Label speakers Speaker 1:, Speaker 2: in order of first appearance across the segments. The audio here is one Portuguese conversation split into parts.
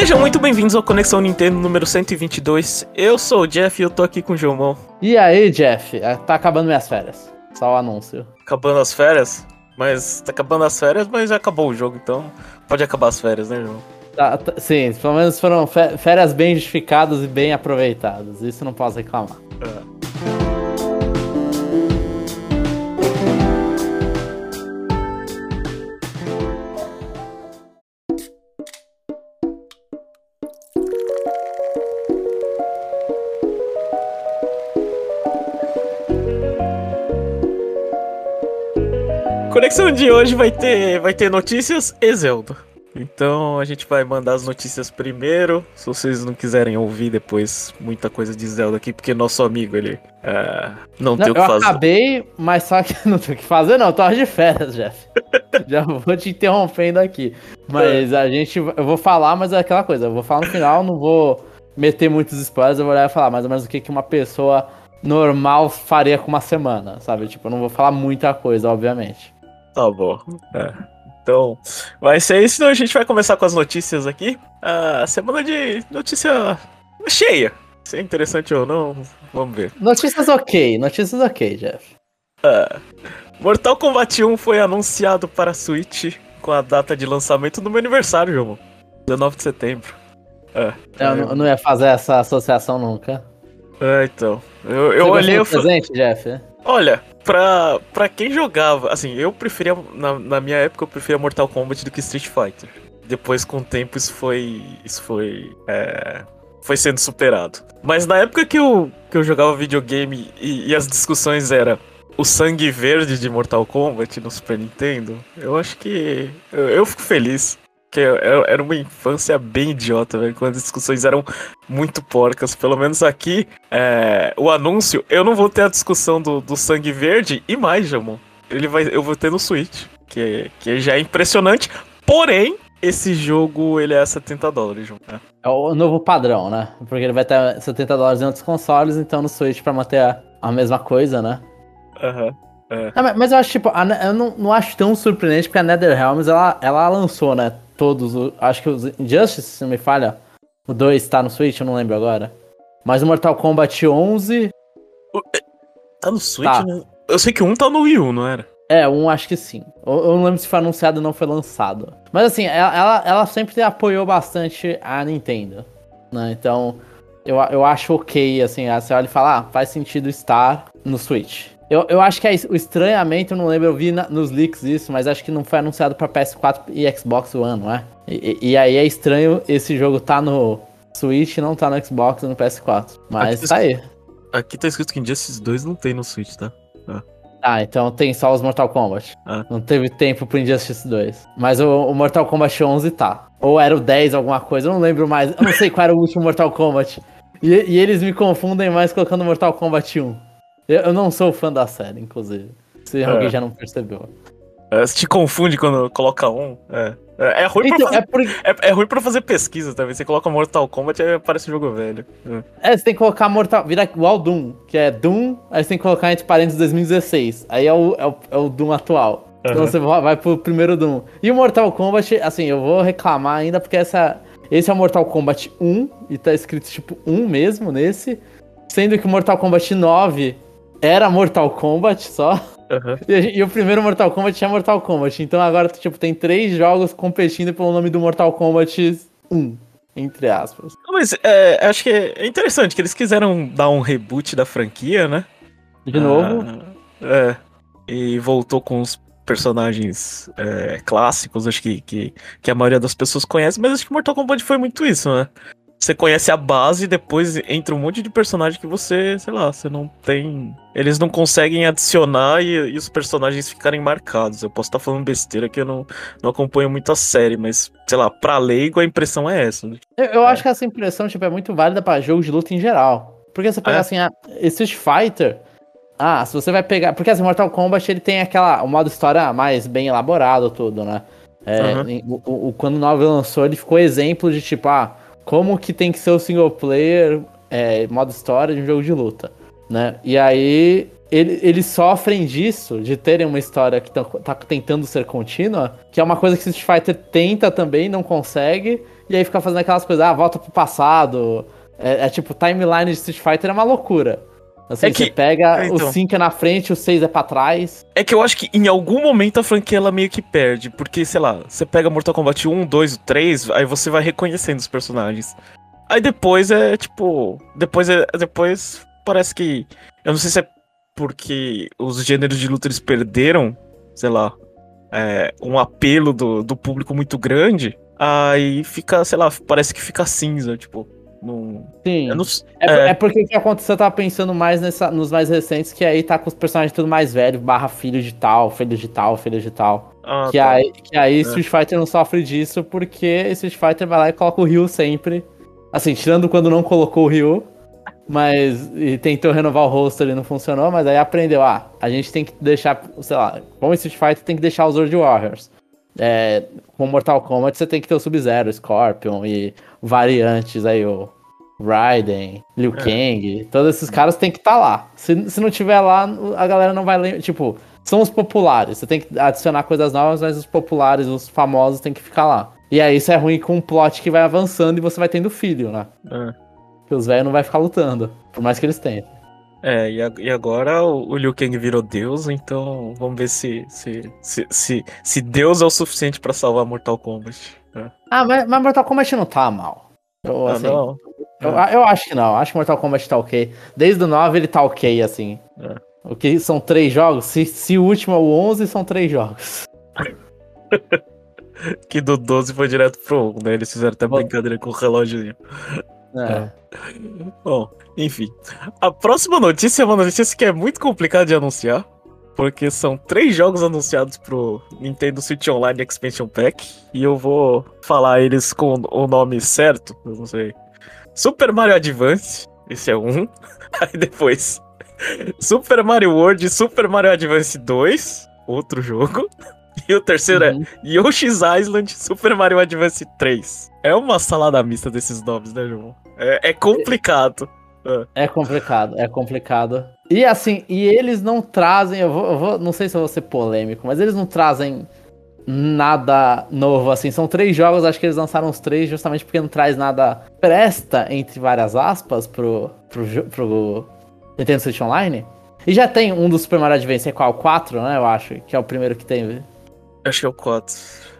Speaker 1: Sejam muito bem-vindos ao Conexão Nintendo número 122. Eu sou o Jeff e eu tô aqui com o Gilmão.
Speaker 2: E aí, Jeff? É, Tá acabando minhas férias. Só o anúncio.
Speaker 1: Acabando as férias, mas tá acabando as férias, mas já acabou o jogo, então pode acabar as férias, né, João?
Speaker 2: Tá, tá- sim, pelo menos foram férias bem justificadas e bem aproveitadas. Isso não posso reclamar.
Speaker 1: Conexão de hoje vai ter, vai ter notícias e Zelda. Então a gente vai mandar as notícias primeiro. Se vocês não quiserem ouvir depois muita coisa de Zelda aqui, porque nosso amigo ele é, não,
Speaker 2: Não,
Speaker 1: tem o que
Speaker 2: eu
Speaker 1: fazer.
Speaker 2: acabei, mas só que não tem o que fazer, não. Tô de férias, Jeff. Já vou te interrompendo aqui. Mas a gente. Eu vou falar, mas é aquela coisa. Eu vou falar no final, não vou meter muitos spoilers. Eu vou olhar e falar mais ou menos o que, que uma pessoa normal faria com uma semana, sabe? Tipo, eu não vou falar muita coisa, obviamente.
Speaker 1: Tá bom. É. Então, vai ser isso. Então a gente vai começar com as notícias aqui. A semana de notícia cheia. Se é interessante ou não, vamos ver.
Speaker 2: Notícias ok, notícias ok, Jeff.
Speaker 1: Mortal Kombat 1 foi anunciado para a Switch com a data de lançamento do meu aniversário, João. 19 de setembro. É,
Speaker 2: Eu, não- eu não ia fazer essa associação nunca.
Speaker 1: é então. Eu, eu olhei eu
Speaker 2: do presente, Jeff?
Speaker 1: Olha, pra, pra quem jogava, assim, eu preferia, na, na minha época, eu preferia Mortal Kombat do que Street Fighter. Depois, com o tempo, isso foi. Isso foi. é, foi sendo superado. Mas na época que eu, que eu jogava videogame e, e as discussões era o sangue verde de Mortal Kombat no Super Nintendo, eu acho que. Eu, eu fico feliz. Porque era uma infância bem idiota, velho, quando as discussões eram muito porcas. Pelo menos aqui, é, o anúncio, eu não vou ter a discussão do, do sangue verde e mais, Jamon. Ele vai, eu vou ter no Switch, que, que já é impressionante. Porém, esse jogo ele é 70 dólares, João. É.
Speaker 2: É o novo padrão, né? Porque ele vai ter 70 dólares em outros consoles, então no Switch pra manter a, a mesma coisa, né?
Speaker 1: Aham.
Speaker 2: Ah, mas- mas eu acho, tipo, a eu não, não acho tão surpreendente porque a NetherRealms, ela, ela lançou, né? Todos, acho que os Injustice, se não me falha, o 2 tá no Switch, eu não lembro agora. Mas o Mortal Kombat 11,
Speaker 1: Tá no Switch?
Speaker 2: Tá.
Speaker 1: né? Eu sei que um tá no Wii U, não era?
Speaker 2: é, um acho que sim. Eu, eu não lembro se foi anunciado ou não foi lançado. Mas assim, ela, ela, ela sempre apoiou bastante a Nintendo, né? Então, eu, eu acho ok, assim, a- você olha e fala, ah, faz sentido estar no Switch. Eu, eu acho que é isso, o estranhamento, eu não lembro, eu vi na- nos leaks isso, mas acho que não foi anunciado pra PS4 e Xbox One, não é? E, e- aí é estranho esse jogo tá no Switch e não tá no Xbox e no PS4. Mas
Speaker 1: Aqui
Speaker 2: tá aí.
Speaker 1: Aqui tá escrito que Injustice 2 não tem no Switch, tá?
Speaker 2: Ah, então tem só os Mortal Kombat.
Speaker 1: Ah.
Speaker 2: Não teve tempo pro Injustice 2. Mas o, o Mortal Kombat 11 tá. Ou era o 10 alguma coisa, eu não lembro mais. Eu não sei qual era o último Mortal Kombat. E, e eles me confundem mais colocando Mortal Kombat 1. Eu, não sou fã da série, inclusive. Se alguém já não percebeu.
Speaker 1: É, você te confunde quando coloca um. É, é, é ruim pra
Speaker 2: Então,
Speaker 1: fazer,
Speaker 2: é, por,
Speaker 1: é, é ruim pra fazer pesquisa também. Você coloca Mortal Kombat e parece um jogo velho. É.
Speaker 2: é, você tem que colocar Mortal. Vira igual Doom, que é Doom, aí você tem que colocar entre parênteses 2016. Aí é o, é o, é o Doom atual. Então
Speaker 1: Aham.
Speaker 2: você vai vai pro primeiro Doom. E o Mortal Kombat, assim, eu vou reclamar ainda porque essa, esse é o Mortal Kombat 1 e tá escrito tipo 1 mesmo nesse. Sendo que o Mortal Kombat 9 era Mortal Kombat só.
Speaker 1: Aham.
Speaker 2: E, e o primeiro Mortal Kombat é Mortal Kombat. Então agora, tipo, tem três jogos competindo pelo nome do Mortal Kombat 1. Entre aspas.
Speaker 1: Mas é, acho que é interessante que eles quiseram dar um reboot da franquia, né?
Speaker 2: De novo.
Speaker 1: Ah, é. E voltou com os personagens é, clássicos, acho que, que, que a maioria das pessoas conhece, mas acho que Mortal Kombat foi muito isso, né? Você conhece a base e depois entra um monte de personagem que você, sei lá, você não tem. Eles não conseguem adicionar e, e os personagens ficarem marcados. Eu posso estar falando besteira que eu não, não acompanho muito a série, mas, sei lá, pra leigo a impressão é essa. né?
Speaker 2: Eu, eu acho que essa impressão tipo, é muito válida pra jogos de luta em geral. Porque você pega
Speaker 1: É?
Speaker 2: assim, a Street Fighter. Ah, se você vai pegar. Porque assim, Mortal Kombat ele tem aquela. O modo história mais bem elaborado, tudo, né? É, o, o- o- quando o 9 lançou, ele ficou exemplo de tipo, ah, como que tem que ser o single player, é, modo história de um jogo de luta, né? E aí ele, eles sofrem disso, de terem uma história que tá, tá tentando ser contínua, que é uma coisa que Street Fighter tenta também, não consegue, e aí fica fazendo aquelas coisas, ah, volta pro passado. É, é tipo, timeline de Street Fighter é uma loucura. Assim, é que, você pega então, o 5 é na frente, o 6 é pra trás.
Speaker 1: É que eu acho que em algum momento a franquia ela meio que perde. Porque, sei lá, você pega Mortal Kombat 1, 2, 3, aí você vai reconhecendo os personagens. Aí depois é tipo. Depois é. Depois parece que. Eu não sei se é porque os gêneros de luta eles perderam, sei lá, é, um apelo do, do público muito grande. Aí fica, sei lá, parece que fica cinza, tipo.
Speaker 2: Sim. Não... É, é... é, porque o que aconteceu, eu tava pensando mais nessa, nos mais recentes, que aí tá com os personagens tudo mais velhos, barra filho de tal, filho de tal, filho de tal. Ah, que, tá. aí, que aí é. Street Fighter não sofre disso, porque Street Fighter vai lá e coloca o Ryu sempre. Assim, tirando quando não colocou o Ryu. Mas e tentou renovar o roster e não funcionou, mas aí aprendeu, ah, a gente tem que deixar, sei lá, como Street Fighter tem que deixar os World Warriors. É, com Mortal Kombat você tem que ter o Sub-Zero, Scorpion e variantes aí, o Raiden, Liu é. Kang, todos esses caras tem que estar tá lá. Se, se não tiver lá, a galera não vai lembrar. Tipo, são os populares. Você tem que adicionar coisas novas, mas os populares, os famosos, tem que ficar lá. E aí isso é ruim com um plot que vai avançando e você vai tendo filho, né? É. Os velhos não vai ficar lutando, por mais que eles tentem.
Speaker 1: É, e agora o Liu Kang virou Deus, então vamos ver se se, se, se, se Deus é o suficiente para salvar Mortal Kombat.
Speaker 2: É. Ah, mas, mas, Mortal Kombat não tá mal. Eu, ah, assim, não. Eu, é. eu, acho que não, acho que Mortal Kombat tá ok. Desde o 9 ele tá ok, assim. É. O que são três jogos? Se, se o último é o 11, são três jogos.
Speaker 1: que do 12 foi direto pro 1, né? Eles fizeram até brincadeira com o relógio. É. Bom, enfim. A próxima notícia é uma notícia que é muito complicada de anunciar. Porque são três jogos anunciados pro Nintendo Switch Online Expansion Pack. E eu vou falar eles com o nome certo. Eu não sei. Super Mario Advance. Esse é um. Aí depois. Super Mario World e Super Mario Advance 2. Outro jogo. E o terceiro é uhum. é Yoshi's Island Super Mario Advance 3. É uma salada mista desses nomes, né, João? É, é complicado.
Speaker 2: É. é complicado, é complicado. E assim, e eles não trazem, eu vou, eu vou, não sei se eu vou ser polêmico, mas eles não trazem nada novo, assim. São três jogos, acho que eles lançaram os três justamente porque não traz nada presta, entre várias aspas, pro, pro, pro Nintendo Switch Online. E já tem um do Super Mario Advance, é qual? O 4, né? Eu acho, que é o primeiro que tem.
Speaker 1: Acho que é o 4.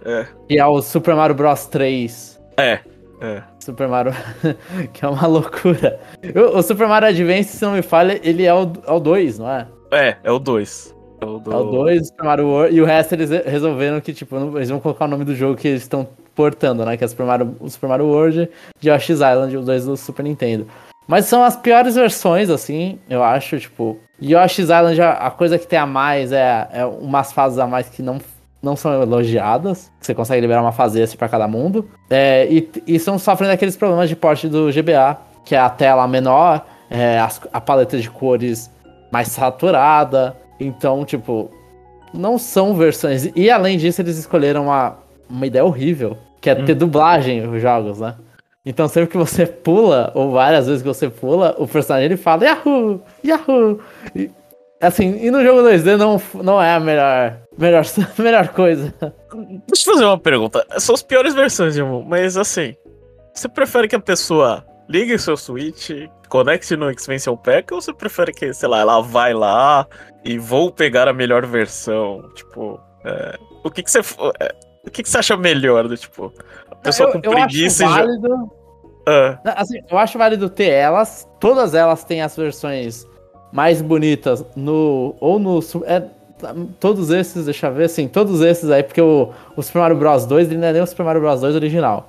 Speaker 1: É.
Speaker 2: E é o Super Mario Bros 3.
Speaker 1: É. É.
Speaker 2: Super Mario, que é uma loucura. O, o, Super Mario Advance, se não me falha, ele é o, é o 2, não é?
Speaker 1: É, é o 2.
Speaker 2: É o 2, Super Mario World, e o resto eles resolveram que, tipo, eles vão colocar o nome do jogo que eles estão portando, né? Que é o Super Mario, o Super Mario World e Yoshi's Island, os dois do Super Nintendo. Mas são as piores versões, assim, eu acho, tipo... Yoshi's Island, a coisa que tem a mais é, é umas fases a mais que não não são elogiadas. Você consegue liberar uma fase para cada mundo. É, e, e estão sofrendo aqueles problemas de porte do GBA, que é a tela menor, é, a, a paleta de cores mais saturada. Então, tipo, não são versões. E além disso, eles escolheram uma, uma ideia horrível, que é hum. ter dublagem os jogos, né? Então sempre que você pula, ou várias vezes que você pula, o personagem ele fala Yahoo! Yahoo! E, Assim, e no jogo 2D não, não é a melhor, melhor, melhor coisa.
Speaker 1: Deixa eu fazer uma pergunta. São as piores versões, irmão, mas assim, você prefere que a pessoa ligue seu Switch, conecte no Expansion Pack, ou você prefere que, sei lá, ela vai lá e vou pegar a melhor versão? Tipo, é, o que que você. É, o que, que você acha melhor? Do, tipo, a pessoa eu, com preguiça
Speaker 2: eu acho válido... já... Ah. Assim, eu acho válido ter elas. Todas elas têm as versões mais bonitas no. Ou no. É, todos esses, deixa eu ver, assim, todos esses aí, porque o, o Super Mario Bros 2 ele não é nem o Super Mario Bros 2 original.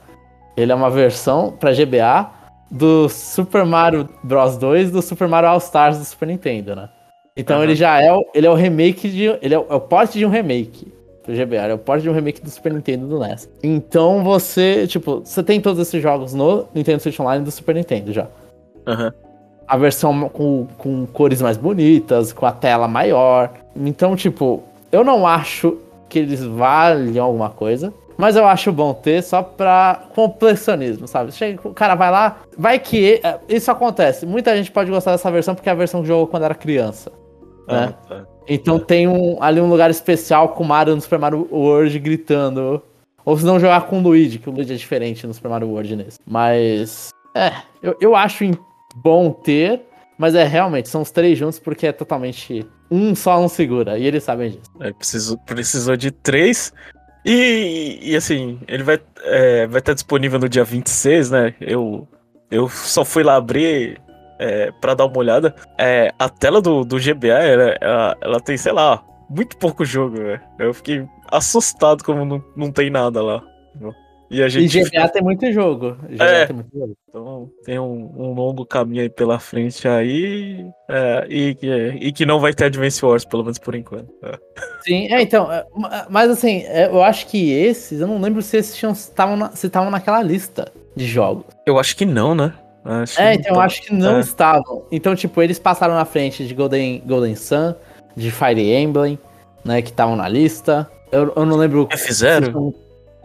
Speaker 2: Ele é uma versão pra GBA do Super Mario Bros 2 do Super Mario All Stars do Super Nintendo, né? Então uhum. ele já é o, ele é o remake de. Ele é o, é o porte de um remake do GBA, é o porte de um remake do Super Nintendo do NES. Então você, tipo, você tem todos esses jogos no Nintendo Switch Online do Super Nintendo já.
Speaker 1: Aham. Uhum
Speaker 2: a versão com, com cores mais bonitas, com a tela maior. Então, tipo, eu não acho que eles valem alguma coisa. Mas eu acho bom ter só pra complexionismo, sabe? Chega, o cara vai lá, vai que. É, isso acontece. Muita gente pode gostar dessa versão porque é a versão que jogou quando era criança. né? Ah, tá. Então tem um, ali um lugar especial com o Mario no Super Mario World gritando. Ou se não jogar com o Luigi, que o Luigi é diferente no Super Mario World nesse. Mas. É, eu, eu acho bom ter, mas é realmente, são os três juntos porque é totalmente. Um só não segura, e eles sabem disso.
Speaker 1: É, precisou, precisou de três. E, e assim, ele vai é, vai estar disponível no dia 26, né? Eu, eu só fui lá abrir é, para dar uma olhada. É, a tela do, do GBA, ela, ela, ela tem, sei lá, muito pouco jogo, velho. Eu fiquei assustado como não, não tem nada lá.
Speaker 2: E, a gente e GTA tem muito jogo.
Speaker 1: GTA é, tem muito jogo. Então tem um, um, longo caminho aí pela frente aí. É, e, e, que não vai ter Advance Wars, pelo menos por enquanto. É.
Speaker 2: Sim, é, então. É, mas assim, é, eu acho que esses, eu não lembro se esses estavam na, se estavam naquela lista de jogos.
Speaker 1: Eu acho que não, né?
Speaker 2: Acho é, então eu tá. acho que não é. estavam. Então, tipo, eles passaram na frente de Golden, Golden Sun, de Fire Emblem, né? Que estavam na lista. Eu, eu não lembro.
Speaker 1: F0?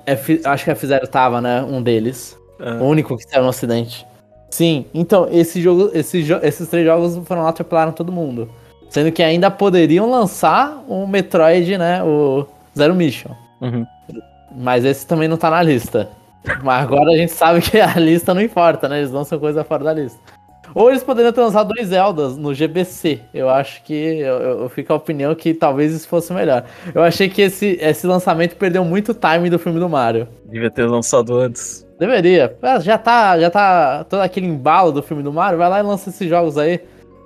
Speaker 2: F, acho que F0 tava, né? Um deles. É. O único que saiu no ocidente. Sim, então, esse jogo, esse jo esses três jogos foram lá, atropelaram todo mundo. Sendo que ainda poderiam lançar o Metroid, né? O Zero Mission. Uhum. Mas esse também não tá na lista. Mas agora a gente sabe que a lista não importa, né? Eles lançam coisa fora da lista. Ou eles poderiam ter lançado dois Zeldas no GBC. Eu acho que. Eu, eu fico a opinião que talvez isso fosse melhor. Eu achei que esse, esse lançamento perdeu muito time do filme do Mario.
Speaker 1: Devia ter lançado antes.
Speaker 2: Deveria. Ah, já tá, já tá todo aquele embalo do filme do Mario. Vai lá e lança esses jogos aí.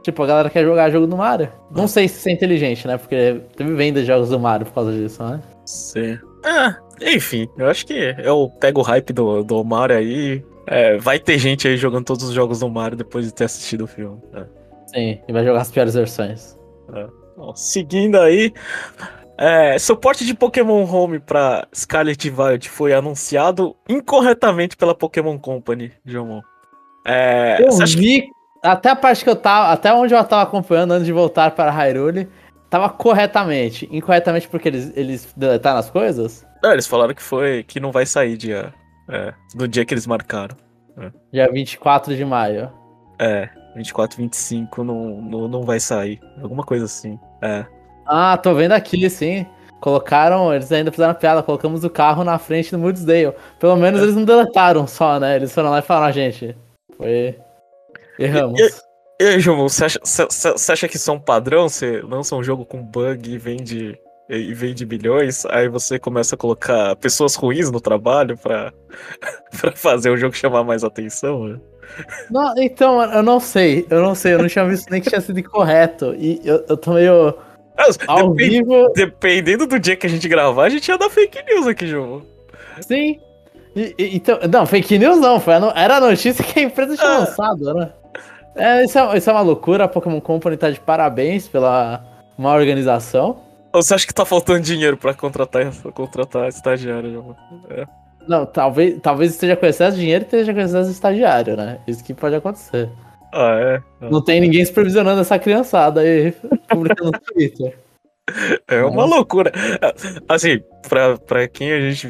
Speaker 2: Tipo, a galera quer jogar jogo do Mario. Não sei se isso é inteligente, né? Porque teve venda de jogos do Mario por causa disso, né?
Speaker 1: Sim. Ah, enfim, eu acho que eu pego o hype do, do Mario aí é, vai ter gente aí jogando todos os jogos do Mario depois de ter assistido o filme. É.
Speaker 2: Sim, e vai jogar as piores versões.
Speaker 1: É. Bom, seguindo aí, é, suporte de Pokémon Home para Scarlet Violet foi anunciado incorretamente pela Pokémon Company, Jomon.
Speaker 2: É, eu vi, que... até a parte que eu tava, até onde eu tava acompanhando antes de voltar para Hyrule, tava corretamente. Incorretamente porque eles, eles deletaram as coisas?
Speaker 1: Não, eles falaram que foi que não vai sair dia é, no dia que eles marcaram.
Speaker 2: É. Dia 24 de maio.
Speaker 1: É, 24, 25 não, não, não vai sair. Alguma coisa assim. É.
Speaker 2: Ah, tô vendo aqui, sim. Colocaram, eles ainda fizeram piada, colocamos o carro na frente do Moodsdale. Pelo menos é. eles não deletaram só, né? Eles foram lá e falaram, ah, gente, foi. Erramos. E,
Speaker 1: e, e aí, João, você acha, você, você acha que isso é um padrão? Você lança um jogo com bug e vende e vende bilhões, aí você começa a colocar pessoas ruins no trabalho pra, pra fazer o jogo chamar mais atenção, né?
Speaker 2: Não, então, eu não sei, eu não sei, eu não tinha visto nem que tinha sido incorreto. E eu, eu tô meio.
Speaker 1: ao Depend, vivo... Dependendo do dia que a gente gravar, a gente ia dar fake news aqui, João.
Speaker 2: Sim. E, e, então, não, fake news não, foi a, era a notícia que a empresa tinha ah. lançado, né? É, isso, é, isso é uma loucura, a Pokémon Company tá de parabéns pela uma organização.
Speaker 1: Ou você acha que tá faltando dinheiro pra contratar, contratar estagiário?
Speaker 2: É. Não, talvez, talvez esteja com excesso de dinheiro e esteja com excesso de estagiário, né? Isso que pode acontecer.
Speaker 1: Ah, é?
Speaker 2: Não tem ninguém supervisionando essa criançada aí, publicando no Twitter.
Speaker 1: É uma Nossa. loucura. Assim, pra, pra quem a gente.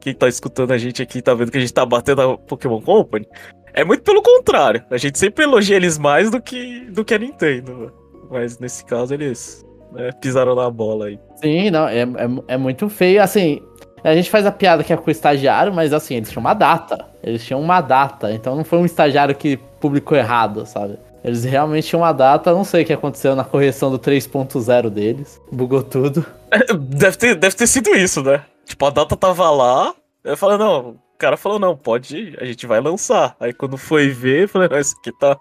Speaker 1: Quem tá escutando a gente aqui, tá vendo que a gente tá batendo a Pokémon Company. É muito pelo contrário. A gente sempre elogia eles mais do que, do que a Nintendo. Mas nesse caso eles né, pisaram na bola aí.
Speaker 2: Sim, não, é, é, é, muito feio. Assim, a gente faz a piada que é com o estagiário, mas assim, eles tinham uma data. Eles tinham uma data. Então não foi um estagiário que publicou errado, sabe? Eles realmente tinham uma data, não sei o que aconteceu na correção do 3.0 deles. Bugou tudo.
Speaker 1: É, deve, ter, deve ter sido isso, né? Tipo, a data tava lá. Eu falei, não, o cara falou, não, pode ir, a gente vai lançar. Aí quando foi ver, eu falei, não, isso aqui tá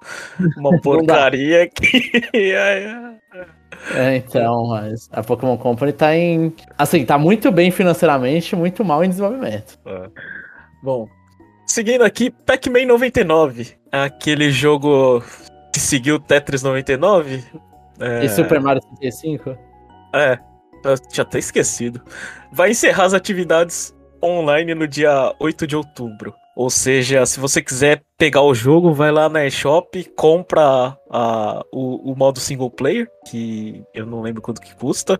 Speaker 1: uma porcaria aqui.
Speaker 2: É, então, mas a Pokémon Company tá em. Assim, tá muito bem financeiramente, muito mal em desenvolvimento. É.
Speaker 1: Bom, seguindo aqui, Pac-Man 99. Aquele jogo que seguiu Tetris 99.
Speaker 2: É... E Super Mario 35?
Speaker 1: É, eu tinha até esquecido. Vai encerrar as atividades online no dia 8 de outubro. Ou seja, se você quiser pegar o jogo, vai lá na eShop, compra a, o, o modo single player, que eu não lembro quanto que custa,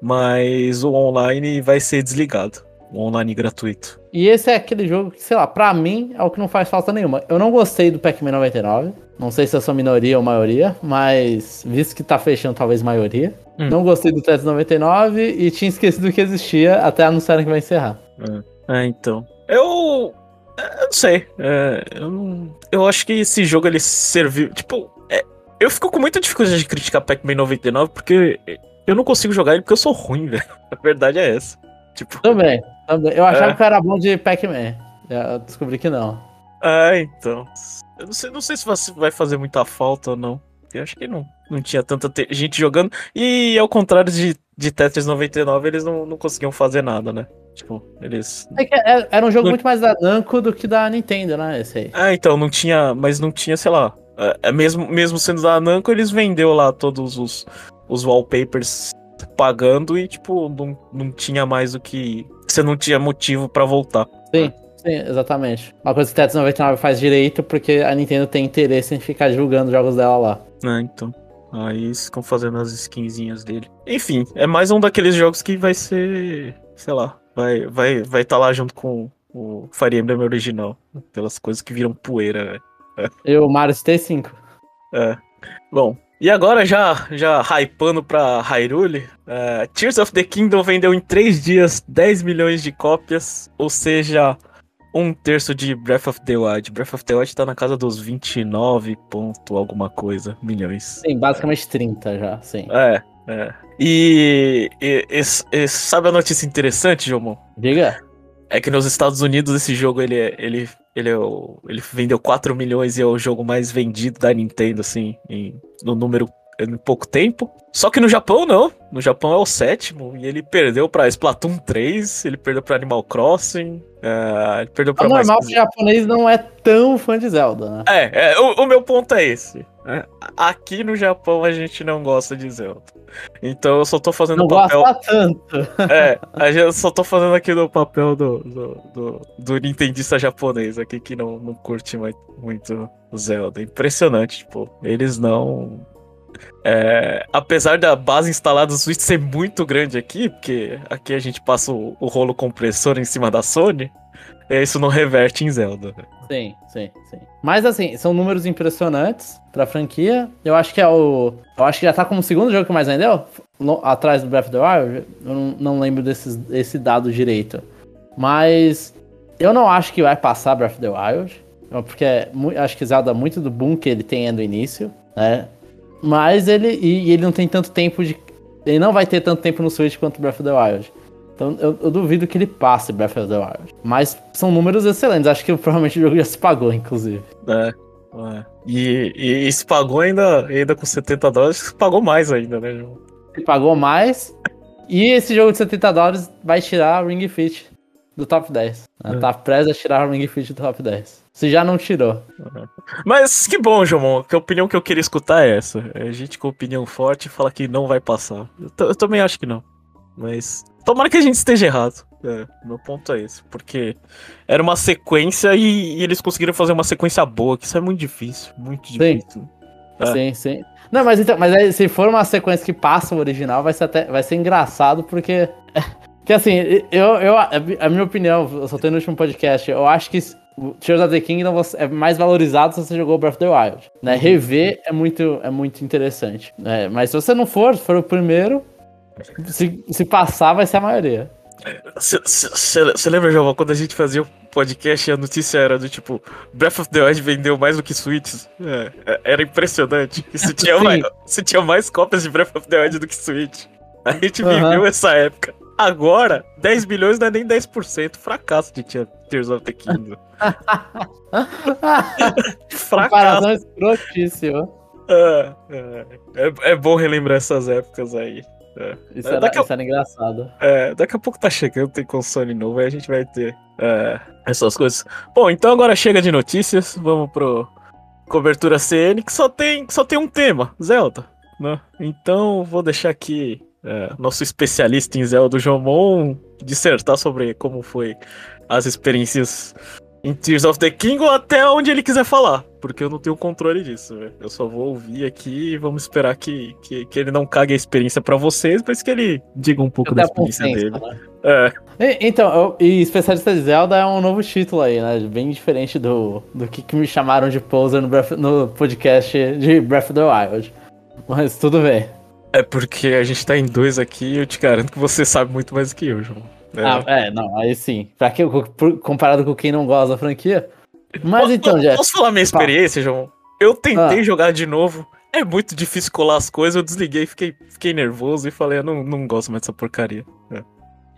Speaker 1: mas o online vai ser desligado. online gratuito.
Speaker 2: E esse é aquele jogo que, sei lá, pra mim é o que não faz falta nenhuma. Eu não gostei do Pac-Man 99. Não sei se eu sou minoria ou maioria, mas visto que tá fechando, talvez maioria. Hum. Não gostei do Tetris 99 e tinha esquecido que existia até anunciarem que vai encerrar.
Speaker 1: É, é então. Eu. Eu não sei. É, eu, não, eu acho que esse jogo ele serviu. Tipo, é, eu fico com muita dificuldade de criticar Pac-Man 99 porque eu não consigo jogar ele porque eu sou ruim, velho. A verdade é essa. Tipo,
Speaker 2: também, também. Eu achava é. que eu era bom de Pac-Man. Eu descobri que não.
Speaker 1: É, então. Eu não sei, não sei se vai fazer muita falta ou não. Eu acho que não, não tinha tanta gente jogando. E ao contrário de, de Tetris 99, eles não, não conseguiam fazer nada, né? Tipo, eles.
Speaker 2: É é, era um jogo não... muito mais da Namco do que da Nintendo, né? Esse aí.
Speaker 1: É, então, não tinha. Mas não tinha, sei lá. É, é mesmo, mesmo sendo da Namco, eles vendeu lá todos os, os wallpapers pagando e, tipo, não, não tinha mais o que. Você não tinha motivo para voltar.
Speaker 2: Sim. Sim, exatamente. Uma coisa que o Tetris 99 faz direito, porque a Nintendo tem interesse em ficar divulgando jogos dela lá.
Speaker 1: É, então. Aí ficam fazendo as skinzinhas dele. Enfim, é mais um daqueles jogos que vai ser. Sei lá. Vai estar vai, vai tá lá junto com o Fire Emblem original. Pelas coisas que viram poeira, velho.
Speaker 2: É. E o Mario T5.
Speaker 1: É. Bom, e agora, já, já hypando pra Hyrule, uh, Tears of the Kingdom vendeu em 3 dias 10 milhões de cópias, ou seja, um terço de Breath of the Wild. Breath of the Wild tá na casa dos 29 ponto alguma coisa milhões.
Speaker 2: Sim, basicamente 30 já, sim.
Speaker 1: É, é. E, e, e, sabe a notícia interessante, Jomon?
Speaker 2: Diga.
Speaker 1: É que nos Estados Unidos esse jogo ele, é, ele, ele, é o, ele vendeu 4 milhões e é o jogo mais vendido da Nintendo, assim, em, no número em pouco tempo. Só que no Japão não. No Japão é o sétimo. E ele perdeu pra Splatoon 3, ele perdeu pra Animal Crossing. É, ele perdeu pra
Speaker 2: é normal que o japonês não é tão fã de Zelda, né?
Speaker 1: É, é o, o meu ponto é esse. É, aqui no Japão a gente não gosta de Zelda. Então eu só tô fazendo
Speaker 2: não
Speaker 1: o papel.
Speaker 2: Gosta tanto.
Speaker 1: É, eu só tô fazendo aqui no papel do, do, do, do Nintendista japonês aqui que não, não curte muito Zelda. Impressionante, tipo, eles não é, apesar da base instalada do Switch ser muito grande aqui, porque aqui a gente passa o, o rolo compressor em cima da Sony, é, isso não reverte em Zelda.
Speaker 2: Sim, sim, sim. Mas assim, são números impressionantes pra franquia. Eu acho que é o. Eu acho que já tá como o segundo jogo que mais vendeu. Atrás do Breath of the Wild. Eu não, não lembro desses, desse dado direito. Mas eu não acho que vai passar Breath of the Wild. Porque acho que Zelda muito do boom que ele tem no início. Né? Mas ele. E, ele não tem tanto tempo de. Ele não vai ter tanto tempo no Switch quanto Breath of the Wild. Então eu, eu, duvido que ele passe Breath of the Wild. Mas são números excelentes. Acho que provavelmente o jogo já se pagou, inclusive.
Speaker 1: É. é. E, e, e, se pagou ainda, ainda com 70 dólares, pagou mais ainda, né, João?
Speaker 2: Se pagou mais. E esse jogo de 70 dólares vai tirar o Ring Fit do top 10. É. Tá presa a tirar o Ring Fit do top 10. Se já não tirou.
Speaker 1: Mas que bom, Jomon. Que a opinião que eu queria escutar é essa. É gente com opinião forte fala que não vai passar. Eu, eu também acho que não. Mas tomara que a gente esteja errado. É, meu ponto é esse. Porque era uma sequência e, e, eles conseguiram fazer uma sequência boa, que isso é muito difícil. Muito difícil.
Speaker 2: Sim, é. sim. sim. Não, mas então, mas se for uma sequência que passa o original, vai ser até vai ser engraçado, porque. Que assim, eu, eu, a minha opinião, eu só tenho no último podcast, eu acho que Tears of the Kingdom é mais valorizado se você jogou Breath of the Wild. Né? Uhum. Rever é muito, é muito interessante. Né? Mas se você não for, se for o primeiro, se, se passar, vai ser a maioria.
Speaker 1: Você lembra, João, quando a gente fazia o podcast e a notícia era do tipo Breath of the Wild vendeu mais do que Switch? É, é era impressionante. Você tinha, mais, tinha mais cópias de Breath of the Wild do que Switch. A gente uhum. viveu essa época. Agora, 10 bilhões não é nem 10%. Fracasso de Tears of the Kingdom.
Speaker 2: Fracasso. escrotíssima.
Speaker 1: É, é, é, é, bom relembrar essas épocas aí.
Speaker 2: É. Isso, era, daqui a, isso era engraçado.
Speaker 1: É, daqui a pouco tá chegando, tem console novo, aí a gente vai ter é, essas coisas. Bom, então agora chega de notícias, vamos pro cobertura CN, que só tem, só tem um tema, Zelda. Né? Então vou deixar aqui é, nosso especialista em Zelda, Jomon, dissertar sobre como foi as experiências em Tears of the King ou até onde ele quiser falar. Porque eu não tenho controle disso, velho. Eu só vou ouvir aqui e vamos esperar que, que, que ele não cague a experiência para vocês, mas que ele diga um pouco da experiência dele. Né?
Speaker 2: É. E, então, eu, e Especialista de Zelda é um novo título aí, né? Bem diferente do, do que, que me chamaram de poser no, Breath, no podcast de Breath of the Wild. Mas tudo bem.
Speaker 1: É porque a gente tá em dois aqui e eu te garanto que você sabe muito mais do que eu, João.
Speaker 2: É. Ah, é, não, aí sim. Pra que, comparado com quem não gosta da franquia. Mas então, Jeff.
Speaker 1: Posso falar minha experiência, João? Eu tentei ah. jogar de novo. É muito difícil colar as coisas, eu desliguei, fiquei, fiquei nervoso e falei, eu não, não gosto mais dessa porcaria. É.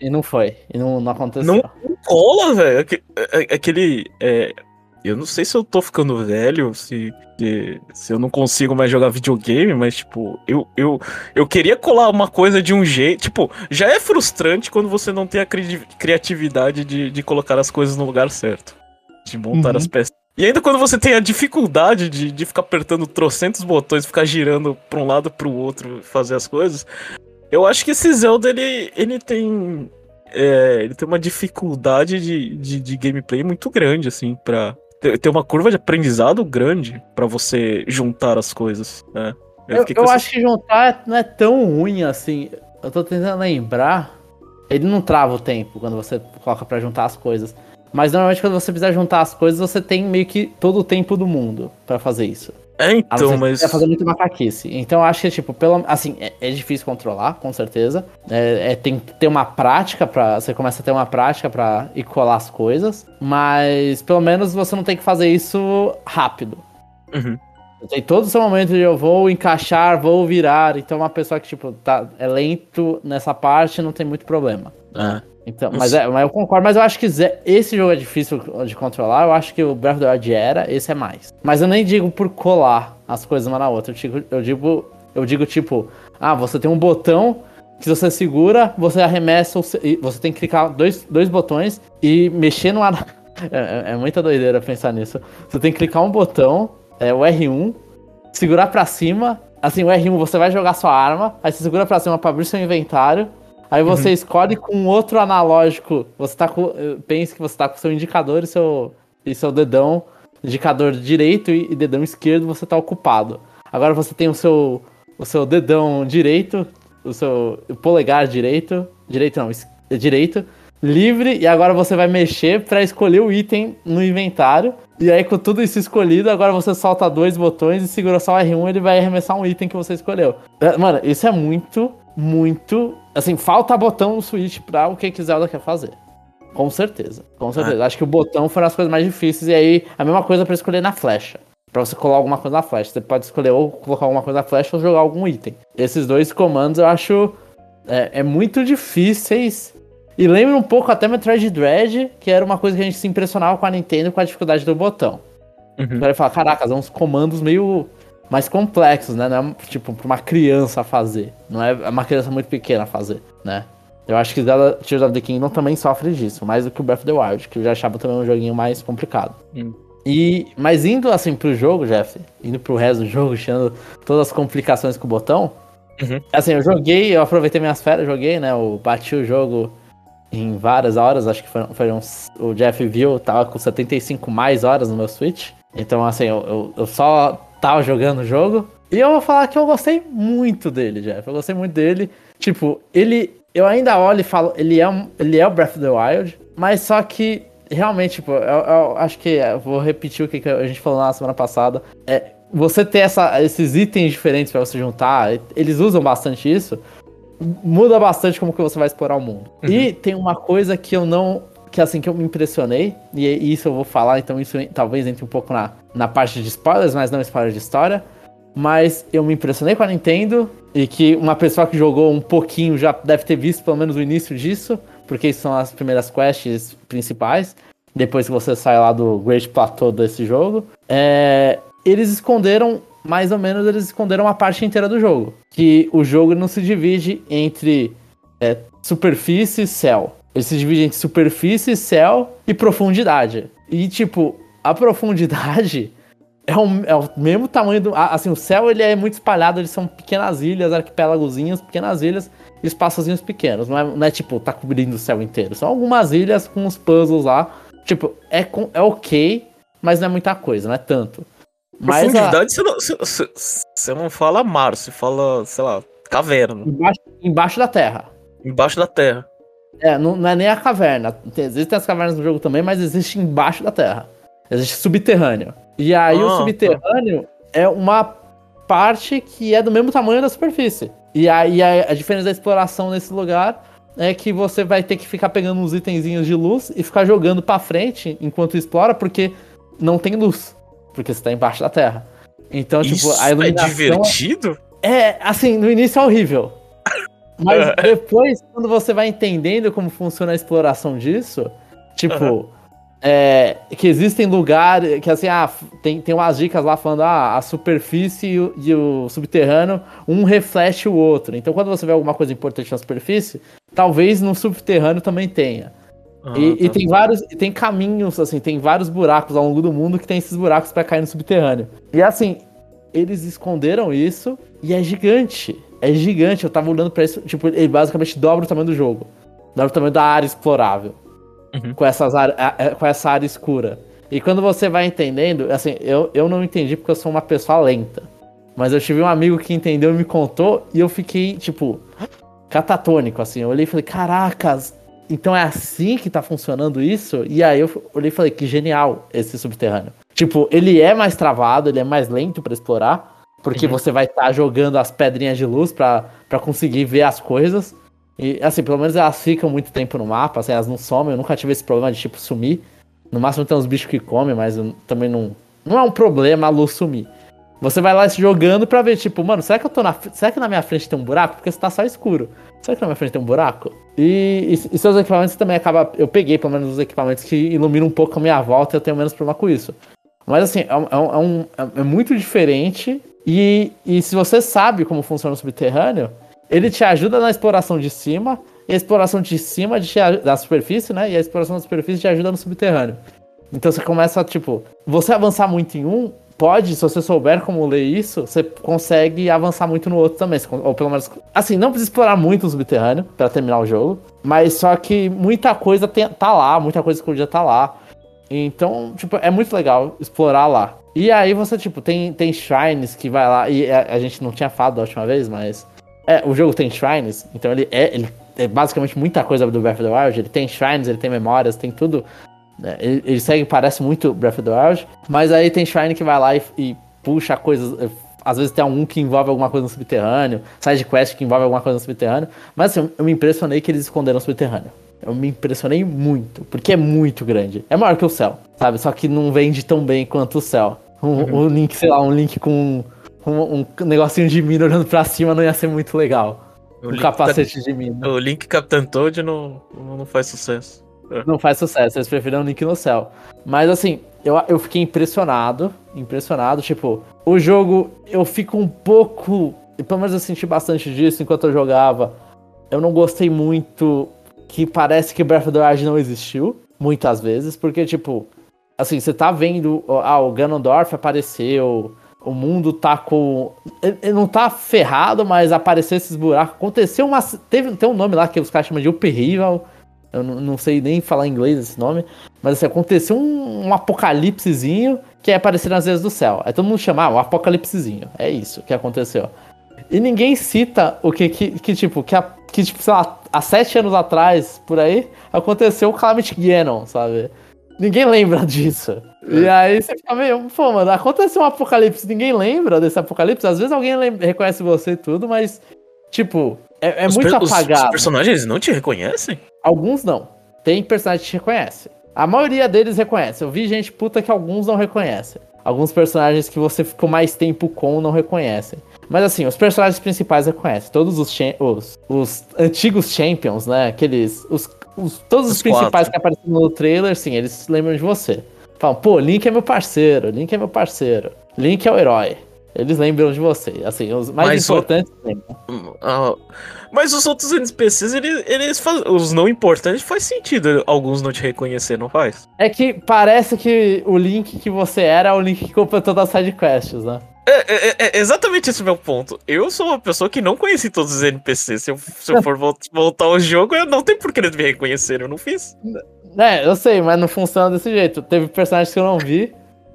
Speaker 2: E não foi, e não, não aconteceu.
Speaker 1: Não cola, velho. É, é, aquele. É, eu não sei se eu tô ficando velho, se, se eu não consigo mais jogar videogame, mas, tipo, eu, eu, eu queria colar uma coisa de um jeito. Tipo, já é frustrante quando você não tem a cri criatividade de, de colocar as coisas no lugar certo. De montar uhum. as peças. E ainda quando você tem a dificuldade de, de ficar apertando trocentos botões, ficar girando pra um lado pro outro, fazer as coisas. Eu acho que esse Zelda, ele, ele tem. É, ele tem uma dificuldade de, de, de gameplay muito grande, assim, pra, tem uma curva de aprendizado grande para você juntar as coisas, né?
Speaker 2: Eu, eu, eu acho que juntar não é tão ruim assim. Eu tô tentando lembrar. Ele não trava o tempo quando você coloca para juntar as coisas. Mas normalmente quando você precisa juntar as coisas, você tem meio que todo o tempo do mundo para fazer isso.
Speaker 1: É, então, mas.
Speaker 2: Vai fazer muito macaquice. Então eu acho que, tipo, pelo. Assim, é, é difícil controlar, com certeza. É, é, tem que ter uma prática para Você começa a ter uma prática para ir colar as coisas. Mas pelo menos você não tem que fazer isso rápido. Uhum. Tem todo seu momento de eu vou encaixar, vou virar. Então uma pessoa que, tipo, tá, é lento nessa parte não tem muito problema. É. Então, mas, é, mas eu concordo, mas eu acho que esse jogo é difícil de controlar. Eu acho que o Breath of the Wild era, esse é mais. Mas eu nem digo por colar as coisas uma na outra. Eu digo, eu digo, eu digo tipo, ah, você tem um botão que você segura, você arremessa, você tem que clicar dois, dois botões e mexer no ar. É, é, é muita doideira pensar nisso. Você tem que clicar um botão, é o R1, segurar para cima. Assim, o R1 você vai jogar sua arma, aí você segura para cima para abrir seu inventário. Aí você uhum. escolhe com outro analógico. Você tá com. Pense que você tá com seu indicador e seu, e seu dedão. Indicador direito e, e dedão esquerdo você tá ocupado. Agora você tem o seu, o seu dedão direito, o seu polegar direito. Direito não, direito. Livre, e agora você vai mexer para escolher o item no inventário. E aí, com tudo isso escolhido, agora você solta dois botões e segura só o R1 ele vai arremessar um item que você escolheu. É, mano, isso é muito muito. Assim, falta botão no Switch pra o que Zelda quer fazer. Com certeza. Com certeza. Ah. Acho que o botão foi as coisas mais difíceis. E aí, a mesma coisa para escolher na flecha. Pra você colar alguma coisa na flecha. Você pode escolher ou colocar alguma coisa na flecha ou jogar algum item. Esses dois comandos eu acho. É, é muito difíceis. E lembra um pouco até Metroid Dread, que era uma coisa que a gente se impressionava com a Nintendo com a dificuldade do botão. Uhum. Então ele fala, caraca, são uns comandos meio mais complexos, né? Não é, tipo, pra uma criança fazer. Não é uma criança muito pequena fazer, né? Eu acho que Zelda Tears of the Kingdom também sofre disso, mais do que o Breath of the Wild, que eu já achava também um joguinho mais complicado. Hum. E, mas indo assim pro jogo, Jeff, indo pro resto do jogo, tirando todas as complicações com o botão, uhum. assim, eu joguei, eu aproveitei minhas férias, joguei, né? Eu bati o jogo em várias horas, acho que foram, foram o Jeff viu, tava com 75 mais horas no meu Switch. Então, assim, eu, eu, eu só tava jogando o jogo. E eu vou falar que eu gostei muito dele, Jeff. Eu gostei muito dele. Tipo, ele. Eu ainda olho e falo, ele é, um, ele é o Breath of the Wild, mas só que realmente, tipo, eu, eu acho que eu vou repetir o que a gente falou na semana passada. É, você ter essa, esses itens diferentes para você juntar, eles usam bastante isso, muda bastante como que você vai explorar o mundo. Uhum. E tem uma coisa que eu não que assim que eu me impressionei, e isso eu vou falar, então isso talvez entre um pouco na, na parte de spoilers, mas não spoiler de história. Mas eu me impressionei com a Nintendo e que uma pessoa que jogou um pouquinho já deve ter visto pelo menos o início disso, porque são as primeiras quests principais. Depois que você sai lá do Great Plateau desse jogo, é, eles esconderam mais ou menos eles esconderam uma parte inteira do jogo, que o jogo não se divide entre é, superfície e céu. Ele se divide entre superfície, céu e profundidade. E, tipo, a profundidade é o, é o mesmo tamanho do. Assim, o céu ele é muito espalhado, eles são pequenas ilhas, arquipélagozinhos, pequenas ilhas, espaçozinhos pequenos. Não é, não é tipo, tá cobrindo o céu inteiro. São algumas ilhas com uns puzzles lá. Tipo, é, é ok, mas não é muita coisa, não é tanto. Mas
Speaker 1: Profundidade, a... você, não, você, você não fala mar, você fala, sei lá, caverna.
Speaker 2: Embaixo, embaixo da terra.
Speaker 1: Embaixo da terra.
Speaker 2: É, não, não, é nem a caverna. Existem as cavernas no jogo também, mas existe embaixo da terra. Existe subterrâneo. E aí ah, o subterrâneo tá. é uma parte que é do mesmo tamanho da superfície. E aí a, a diferença da exploração nesse lugar é que você vai ter que ficar pegando uns itenzinhos de luz e ficar jogando para frente enquanto explora, porque não tem luz. Porque você tá embaixo da terra. Então, tipo,
Speaker 1: Isso tipo, a é iluminação. É divertido?
Speaker 2: É, assim, no início é horrível. Mas depois, quando você vai entendendo como funciona a exploração disso, tipo, uhum. É, que existem lugares que assim, ah, tem, tem umas dicas lá falando, ah, a superfície e o, e o subterrâneo, um reflete o outro. Então, quando você vê alguma coisa importante na superfície, talvez no subterrâneo também tenha. Ah, e, tá e, tem vários, tem caminhos, assim, tem vários buracos ao longo do mundo que tem esses buracos para cair no subterrâneo. E assim, eles esconderam isso e é gigante. É gigante. Eu tava olhando pra isso. Tipo, ele basicamente dobra o tamanho do jogo. Dobra o tamanho da área explorável. Uhum. Com, essas com essa área escura. E quando você vai entendendo, assim, eu, eu não entendi porque eu sou uma pessoa lenta. Mas eu tive um amigo que entendeu e me contou, e eu fiquei, tipo, catatônico, assim. Eu olhei e falei, caracas, então é assim que tá funcionando isso? E aí eu olhei e falei, que genial esse subterrâneo. Tipo, ele é mais travado, ele é mais lento para explorar, porque uhum. você vai estar tá jogando as pedrinhas de luz para conseguir ver as coisas. E assim, pelo menos elas ficam muito tempo no mapa, assim, elas não somem, eu nunca tive esse problema de tipo sumir. No máximo tem uns bichos que comem, mas também não. Não é um problema a luz sumir. Você vai lá jogando pra ver, tipo, mano, será que eu tô na. Será que na minha frente tem um buraco? Porque tá só escuro. Será que na minha frente tem um buraco? E, e, e seus equipamentos também acabam. Eu peguei pelo menos os equipamentos que iluminam um pouco a minha volta e eu tenho menos problema com isso. Mas assim, é, é, é, um, é muito diferente. E, e se você sabe como funciona o subterrâneo, ele te ajuda na exploração de cima. E a exploração de cima te, da superfície, né? E a exploração da superfície te ajuda no subterrâneo. Então você começa, tipo, você avançar muito em um, pode, se você souber como ler isso, você consegue avançar muito no outro também. Ou pelo menos. Assim, não precisa explorar muito o subterrâneo para terminar o jogo. Mas só que muita coisa tem, tá lá, muita coisa escondida tá lá. Então, tipo, é muito legal explorar lá. E aí você, tipo, tem, tem shrines que vai lá. E a, a gente não tinha falado da última vez, mas. É, o jogo tem shrines, então ele é, ele é basicamente muita coisa do Breath of the Wild. Ele tem shrines, ele tem memórias, tem tudo. Né? Ele, ele, segue, parece muito Breath of the Wild. Mas aí tem shrine que vai lá e, e puxa coisas. Eh, às vezes tem um que envolve alguma coisa no subterrâneo, side quest que envolve alguma coisa no subterrâneo. Mas assim, eu me impressionei que eles esconderam o subterrâneo. Eu me impressionei muito, porque é muito grande. É maior que o céu, sabe? Só que não vende tão bem quanto o céu. Um, uhum. um link, sei lá, um link com um, um negocinho de mina olhando pra cima não ia ser muito legal. O um capacete de mina.
Speaker 1: O Link Captain Toad não, não faz sucesso.
Speaker 2: É. Não faz sucesso, eles preferem um Link no céu. Mas assim, eu, eu fiquei impressionado. Impressionado, tipo, o jogo eu fico um pouco. Pelo menos eu senti bastante disso enquanto eu jogava. Eu não gostei muito que parece que Breath of the Wild não existiu, muitas vezes, porque, tipo, assim, você tá vendo, ah, o Ganondorf apareceu, o mundo tá com. Ele não tá ferrado, mas apareceu esses buracos. Aconteceu uma. Teve, tem um nome lá que os caras chamam de Upheaval. Eu não, sei nem falar inglês esse nome. Mas assim, aconteceu um, um apocalipsezinho que é aparecer nas vezes do céu. Aí todo mundo chama, ah, um apocalipsezinho. É isso que aconteceu. E ninguém cita o que, que, que tipo, que, a, que, tipo, sei lá, há sete anos atrás, por aí, aconteceu o Calamity Ganon, sabe? Ninguém lembra disso. É. E aí você fica meio, pô, mano, aconteceu um apocalipse, ninguém lembra desse apocalipse. Às vezes alguém lembra, reconhece você e tudo, mas, tipo, é, é muito apagado. Os
Speaker 1: personagens não te reconhecem?
Speaker 2: Alguns não. Tem personagens que te reconhecem. A maioria deles reconhece. Eu vi gente puta que alguns não reconhecem. Alguns personagens que você ficou mais tempo com não reconhecem. Mas assim, os personagens principais reconhecem. Todos os, os, os antigos champions, né? Aqueles. Os, os todos os, os principais que apareceram no trailer, sim, eles lembram de você. Falam, pô, Link é meu parceiro, Link é meu parceiro, Link é o herói. Eles lembram de você. Assim, os mais mas importantes o... lembram.
Speaker 1: Uh, mas os outros NPCs, eles, eles faz... os não importantes, faz sentido alguns não te reconhecer, não faz?
Speaker 2: É que parece que o Link que você era é o Link que completou das sidequests, né?
Speaker 1: É, é, é, exatamente esse meu ponto. Eu sou uma pessoa que não conheci todos os NPCs. Se eu, se eu for voltar ao jogo, eu não tenho por que eles me reconhecerem, eu não fiz.
Speaker 2: É, eu sei, mas não funciona desse jeito. Teve personagens que eu não vi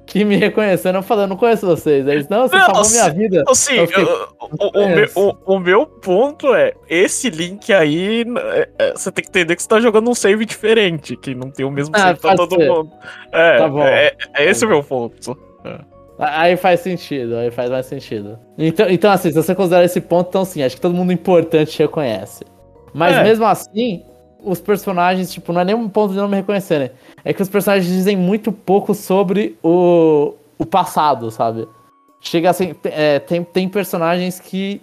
Speaker 2: que me reconheceram falando, não conheço vocês. Eles, não, você não, salvou minha vida.
Speaker 1: Sim, fiquei, eu, o, o, meu, o, o, meu ponto é, esse link aí, é, é, você tem que entender que você tá jogando um save diferente, que não tem o mesmo ah, save pra todo ser. mundo. É, tá bom. é, é esse o meu ponto. É.
Speaker 2: Aí faz sentido, aí faz mais sentido. Então, então, assim, se você considerar esse ponto, então sim, acho que todo mundo importante reconhece. Mas é. mesmo assim, os personagens, tipo, não é nem um ponto de não me reconhecerem. É que os personagens dizem muito pouco sobre o, o passado, sabe? Chega assim, é, tem, tem personagens que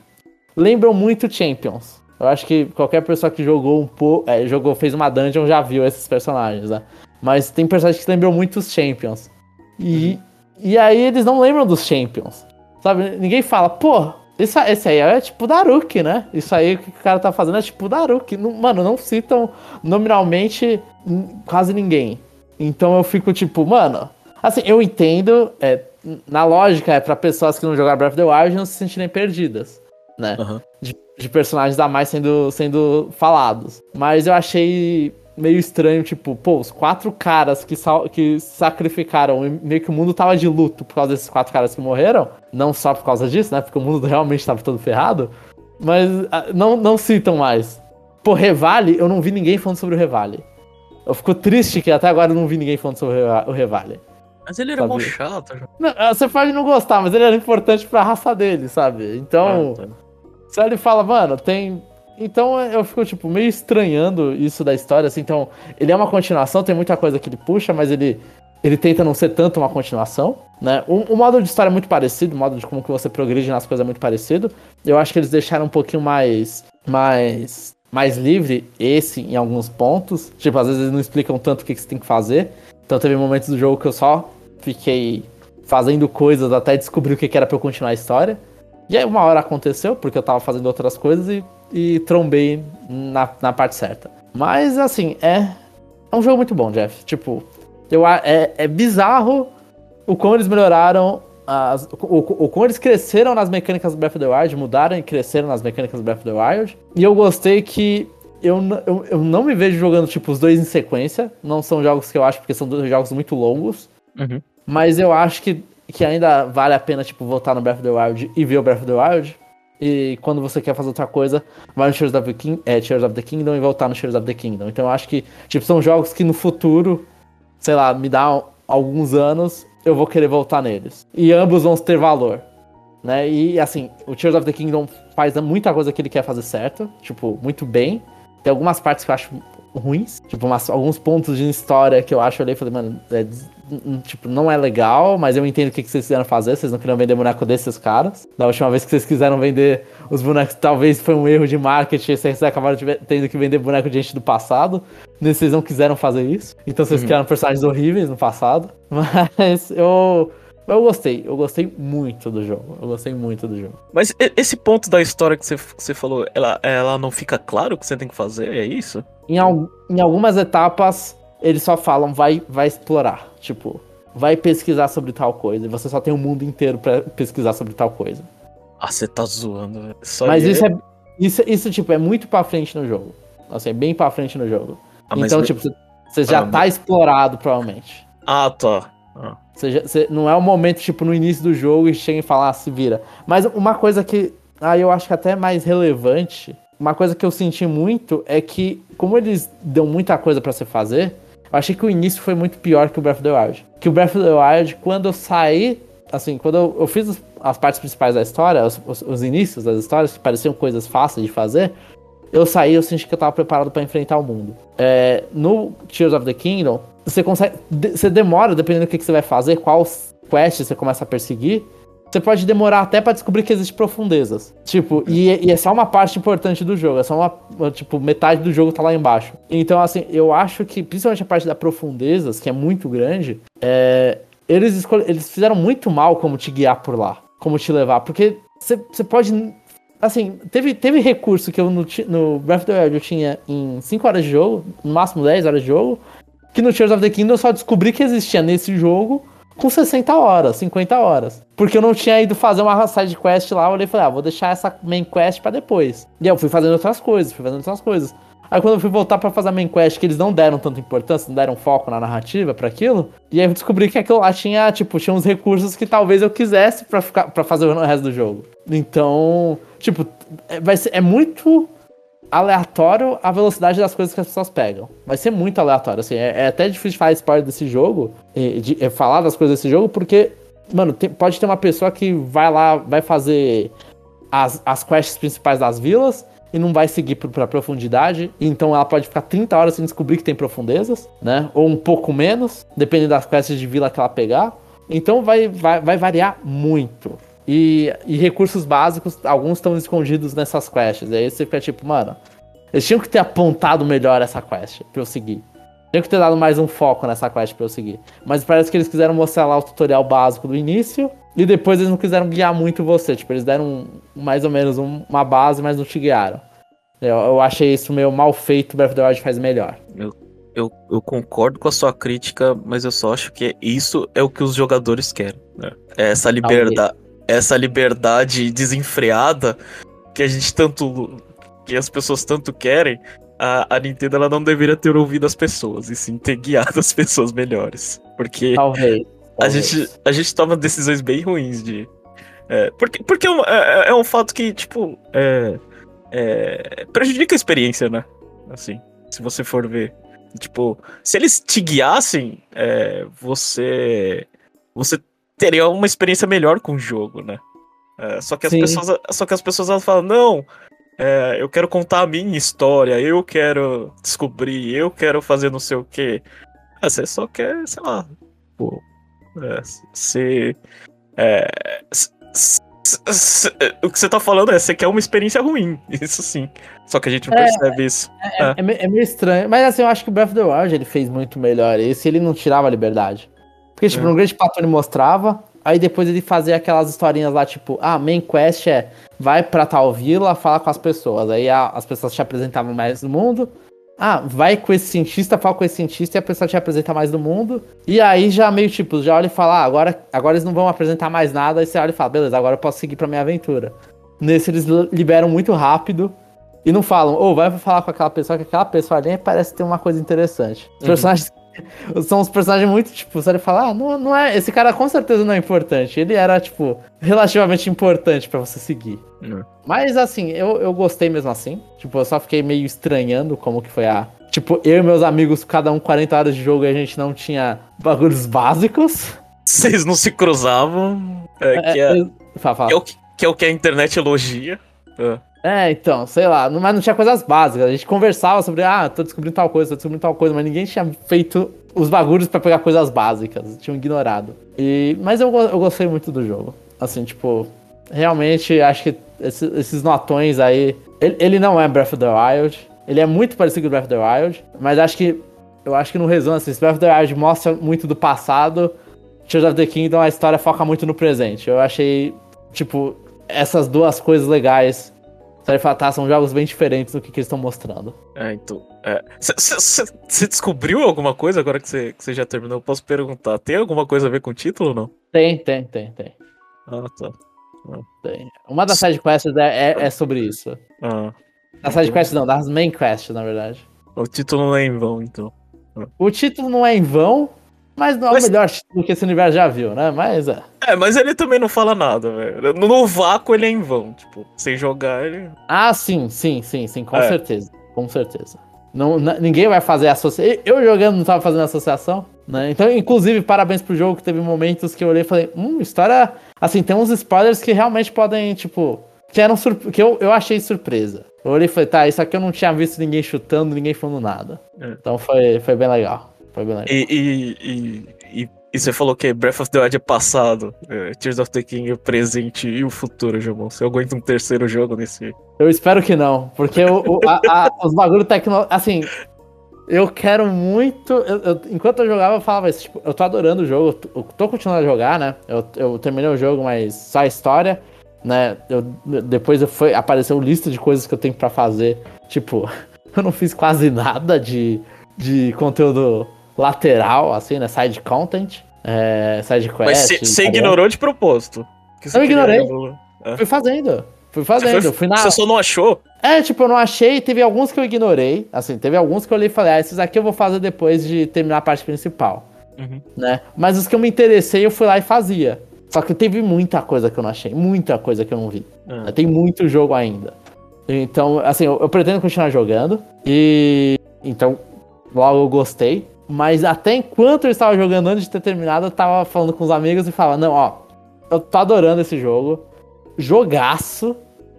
Speaker 2: lembram muito Champions. Eu acho que qualquer pessoa que jogou um pouco, é, jogou, fez uma dungeon já viu esses personagens, né? Mas tem personagens que lembram muito os Champions. E, e aí eles não lembram dos Champions. Sabe? Ninguém fala, pô, esse, esse aí é tipo Daruki, né? Isso aí que o cara tá fazendo é tipo Daruki. Não, mano, não citam nominalmente quase ninguém. Então eu fico tipo, mano. Assim, eu entendo. É, na lógica, é pra pessoas que não jogaram Breath of the Wild não se sentirem perdidas, né? Uhum. De, de, personagens a mais sendo, sendo falados. Mas eu achei meio estranho, tipo, pô, os quatro caras que, que sacrificaram, meio que o mundo tava de luto por causa desses quatro caras que morreram, não só por causa disso, né, porque o mundo realmente tava todo ferrado, mas ah, não, não citam mais. Pô, Revale, eu não vi ninguém falando sobre o Revale. Eu fico triste que até agora eu não vi ninguém falando sobre o Revale.
Speaker 1: Mas ele era mó chato.
Speaker 2: Não, ah, você pode não gostar, mas ele era importante pra raça dele, sabe? Então, ah, tá. se ele fala, mano, tem então eu fico, tipo, meio estranhando isso da história, assim. Então, ele é uma continuação, tem muita coisa que ele puxa, mas ele, ele tenta não ser tanto uma continuação, né? O, o modo de história é muito parecido, o modo de como que você progride nas coisas é muito parecido. Eu acho que eles deixaram um pouquinho mais. mais. mais livre esse em alguns pontos. Tipo, às vezes eles não explicam tanto o que, que você tem que fazer. Então teve momentos do jogo que eu só fiquei fazendo coisas até descobrir o que, que era pra eu continuar a história. E aí uma hora aconteceu, porque eu tava fazendo outras coisas e e trombei na, na parte certa. Mas, assim, é, é um jogo muito bom, Jeff. Tipo, eu, é, é bizarro o como eles melhoraram, as, o, o, o como eles cresceram nas mecânicas do Breath of the Wild, mudaram e cresceram nas mecânicas do Breath of the Wild. E eu gostei que eu, eu, eu não me vejo jogando, tipo, os dois em sequência. Não são jogos que eu acho, porque são dois jogos muito longos. Uhum. Mas eu acho que, que ainda vale a pena, tipo, voltar no Breath of the Wild e ver o Breath of the Wild. E quando você quer fazer outra coisa, vai no Tears of the, King, é, Tears of the Kingdom e voltar no Tears of the Kingdom. Então eu acho que, tipo, são jogos que no futuro, sei lá, me dá alguns anos, eu vou querer voltar neles. E ambos vão ter valor. Né? E assim, o Tears of the Kingdom faz muita coisa que ele quer fazer certo, tipo, muito bem. Tem algumas partes que eu acho ruins, tipo, umas, alguns pontos de história que eu acho, eu olhei e falei, mano, é tipo, não é legal, mas eu entendo o que, que vocês quiseram fazer. Vocês não queriam vender boneco desses caras. Da última vez que vocês quiseram vender os bonecos, talvez foi um erro de marketing. Vocês acabaram tendo que vender boneco de gente do passado. Vocês não quiseram fazer isso. Então vocês uhum. criaram personagens horríveis no passado. Mas eu. Eu gostei, eu gostei muito do jogo. Eu gostei muito do jogo.
Speaker 1: Mas esse ponto da história que você, você falou, ela, ela não fica claro o que você tem que fazer? É isso?
Speaker 2: Em, al, em algumas etapas, eles só falam, vai, vai explorar. Tipo, vai pesquisar sobre tal coisa. E você só tem o mundo inteiro para pesquisar sobre tal coisa.
Speaker 1: Ah, você tá zoando, velho.
Speaker 2: Mas isso é. Isso, isso, tipo, é muito pra frente no jogo. Assim, é bem pra frente no jogo. Ah, então, tipo, você já ah, tá explorado, provavelmente.
Speaker 1: Ah, tá. Ah.
Speaker 2: Você, você não é o momento, tipo, no início do jogo e chega e fala, ah, se vira. Mas uma coisa que. Ah, eu acho que até é mais relevante. Uma coisa que eu senti muito é que, como eles dão muita coisa para você fazer, eu achei que o início foi muito pior que o Breath of the Wild. Que o Breath of the Wild, quando eu saí, assim, quando eu, eu fiz as partes principais da história, os, os, os, inícios das histórias, que pareciam coisas fáceis de fazer, eu saí eu senti que eu tava preparado para enfrentar o mundo. É, no Tears of the Kingdom, você consegue. Você demora, dependendo do que, que você vai fazer, qual quest você começa a perseguir você pode demorar até para descobrir que existem profundezas. Tipo, e, e, é só uma parte importante do jogo. É só uma. Tipo, metade do jogo tá lá embaixo. Então, assim, eu acho que, principalmente a parte da profundezas, que é muito grande, é, eles, eles fizeram muito mal como te guiar por lá. Como te levar. Porque você pode. Assim, teve, teve recurso que eu no, no Breath of the Wild eu tinha em 5 horas de jogo, no máximo 10 horas de jogo, que no Tears of the Kingdom eu só descobri que existia nesse jogo com 60 horas, 50 horas. Porque eu não tinha ido fazer uma side quest lá, eu olhei e falei, ah, vou deixar essa main quest para depois. E eu fui fazendo outras coisas, fui fazendo outras coisas. Aí quando eu fui voltar pra fazer a main quest, que eles não deram tanta importância, não deram foco na narrativa pra aquilo, e aí eu descobri que aquilo lá tinha, tipo, tinha uns recursos que talvez eu quisesse pra, ficar, pra fazer o resto do jogo. Então, tipo, é, vai ser, é muito aleatório a velocidade das coisas que as pessoas pegam. Vai ser muito aleatório, assim, é, é até difícil de falar spoiler desse jogo, de, de, falar das coisas desse jogo, porque, mano, tem, pode ter uma pessoa que vai lá, vai fazer as, as quests principais das vilas, e não vai seguir pra profundidade. Então ela pode ficar 30 horas sem descobrir que tem profundezas, né? Ou um pouco menos, dependendo das quests de vila que ela pegar. Então vai, vai, vai variar muito. E, e recursos básicos, alguns estão escondidos nessas quests. Aí você fica tipo, mano, eles tinham que ter apontado melhor essa quest pra eu seguir. Tinha que ter dado mais um foco nessa quest pra eu seguir. Mas parece que eles quiseram mostrar lá o tutorial básico do início. E depois eles não quiseram guiar muito você. Tipo, eles deram mais ou menos uma base, mas não te guiaram. Eu, eu achei isso meio mal feito, Breath of the Wild faz melhor.
Speaker 1: Eu, eu, eu, concordo com a sua crítica, mas eu só acho que isso é o que os jogadores querem. Né? É essa liberdade, essa liberdade desenfreada que a gente tanto. que as pessoas tanto querem. A, a Nintendo ela não deveria ter ouvido as pessoas, e sim ter guiado as pessoas melhores. Porque.
Speaker 2: Talvez.
Speaker 1: A gente, a gente toma decisões bem ruins de. É, porque porque é, um, é, é um fato que, tipo. É, é, prejudica a experiência, né? Assim, se você for ver. Tipo, se eles te guiassem, é, você. Você teria uma experiência melhor com o jogo, né? É, só, que as pessoas, só que as pessoas elas falam, não, é, eu quero contar a minha história, eu quero descobrir, eu quero fazer não sei o quê. Ah, você só quer, sei lá, pô, é, ser. É, o que você tá falando é, você quer uma experiência ruim, isso sim. Só que a gente não é, percebe isso.
Speaker 2: É, é. é, meio estranho. Mas assim, eu acho que o Breath of the Wild ele fez muito melhor. Esse ele não tirava a liberdade. Porque, tipo, é. no Grande Pato ele mostrava, aí depois ele fazia aquelas historinhas lá, tipo, ah, main quest é vai pra tal vila, fala com as pessoas. Aí a, as pessoas te apresentavam mais no mundo. Ah, vai com esse cientista, fala com esse cientista e a pessoa te apresenta mais do mundo. E aí já meio tipo, já olha e fala, ah, agora, agora eles não vão apresentar mais nada. Aí você olha e fala, beleza, agora eu posso seguir pra minha aventura. Nesse eles liberam muito rápido e não falam, ou oh, vai falar com aquela pessoa, que aquela pessoa ali parece ter uma coisa interessante. Os uhum. personagens são uns personagens muito, tipo, você fala, ah, não, não é. Esse cara com certeza não é importante. Ele era, tipo, relativamente importante para você seguir. Uhum. Mas assim, eu, eu gostei mesmo assim. Tipo, eu só fiquei meio estranhando como que foi a. Tipo, eu e meus amigos, cada um 40 horas de jogo e a gente não tinha bagulhos básicos.
Speaker 1: Vocês não se cruzavam. É, que, é, é, fala, fala. Que, é o que, que, é o que a internet elogia.
Speaker 2: É. É, então, sei lá, mas não tinha coisas básicas. A gente conversava sobre, ah, tô descobrindo tal coisa, tô descobrindo tal coisa, mas ninguém tinha feito os bagulhos para pegar coisas básicas, tinham ignorado. E, mas eu, eu gostei muito do jogo. Assim, tipo, realmente acho que esse, esses notões aí. Ele, ele, não é Breath of the Wild. Ele é muito parecido com Breath of the Wild, mas acho que. Eu acho que no resumo, assim, Breath of the Wild mostra muito do passado. Tears of the Kingdom, a história foca muito no presente. Eu achei, tipo, essas duas coisas legais vai tá, são jogos bem diferentes do que, que eles estão mostrando.
Speaker 1: É, então. Você é. descobriu alguma coisa agora que você já terminou? Eu posso perguntar. Tem alguma coisa a ver com o título ou não?
Speaker 2: Tem, tem, tem, tem.
Speaker 1: Ah, tá. Ah.
Speaker 2: Tem. Uma das side quests é, é, é sobre isso. Ah. Das side quests não, das main quests, na verdade.
Speaker 1: O título não é em vão, então.
Speaker 2: Ah. O título não é em vão, mas não é mas... o melhor título que esse universo já viu, né? Mas é.
Speaker 1: É, mas ele também não fala nada, velho. No vácuo ele é em vão, tipo, sem jogar ele.
Speaker 2: Ah, sim, sim, sim, sim, com é. certeza. Com certeza. Não, ninguém vai fazer associação. Eu jogando não tava fazendo associação, né? Então, inclusive, parabéns pro jogo que teve momentos que eu olhei e falei, hum, história. Assim, tem uns spoilers que realmente podem, tipo. Que eram surpre... que eu, eu achei surpresa. Eu olhei e falei, tá, isso aqui eu não tinha visto ninguém chutando, ninguém falando nada. É. Então foi, foi bem legal. Foi bem legal.
Speaker 1: E, e, e, e, você falou que Breath of the Wild é passado, é, Tears of the King é presente e o futuro, Jomon. Você aguenta um terceiro jogo nesse.
Speaker 2: Eu espero que não, porque o, o a, a, os bagulho tecnológico. Assim, eu quero muito. Eu, eu, enquanto eu jogava, eu falava isso, tipo, eu tô adorando o jogo, eu tô continuando a jogar, né? Eu, terminei o jogo, mas só a história, né? Depois foi, apareceu lista de coisas que eu tenho para fazer. Tipo, eu não fiz quase nada de, de conteúdo lateral, assim, né? Side content, é, side quest.
Speaker 1: Mas você ignorou de propósito.
Speaker 2: Eu ignorei. É. Fui fazendo. Fui fazendo,
Speaker 1: Você,
Speaker 2: fui na.
Speaker 1: você só não achou?
Speaker 2: É, tipo, eu não achei, teve alguns que eu ignorei. Assim, teve alguns que eu olhei e falei, ah, esses aqui eu vou fazer depois de terminar a parte principal.
Speaker 1: Uhum.
Speaker 2: Né? Mas os que eu me interessei, eu fui lá e fazia. Só que teve muita coisa que eu não achei, muita coisa que eu não vi.
Speaker 1: Ah.
Speaker 2: Tem muito jogo ainda. Então, assim, eu, eu pretendo continuar jogando. E. Então, logo eu gostei. Mas até enquanto eu estava jogando antes de ter terminado, eu tava falando com os amigos e falava, não, ó, eu tô adorando esse jogo. Jogaço.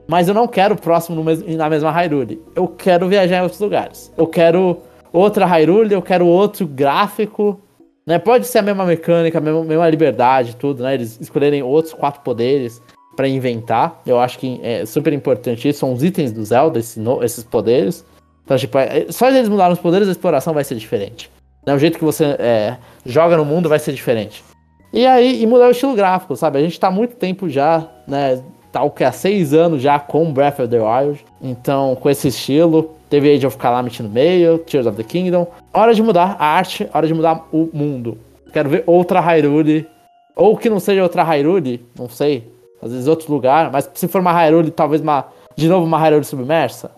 Speaker 2: Mas eu não quero o próximo na mesma Hyrule. Eu quero viajar em outros lugares. Eu quero outra Hyrule, eu quero outro gráfico. Né? Pode ser a mesma mecânica, a mesma, mesma liberdade, tudo, né? Eles escolherem outros quatro poderes pra inventar. Eu acho que é super importante isso. São os itens do Zelda, esse no- esses poderes. Então, tipo, é- só eles mudaram os poderes, a exploração vai ser diferente. Né? O jeito que você é, joga no mundo vai ser diferente. E aí, e mudar o estilo gráfico, sabe? A gente tá há muito tempo já, né? Tá o que? Há seis anos já com Breath of the Wild. Então, com esse estilo. Teve Age of Calamity no meio, Tears of the Kingdom. Hora de mudar a arte, hora de mudar o mundo. Quero ver outra Hyrule. Ou que não seja outra Hyrule, não sei. Às vezes outro lugar. Mas se for uma Hyrule, talvez uma. De novo uma Hyrule submersa.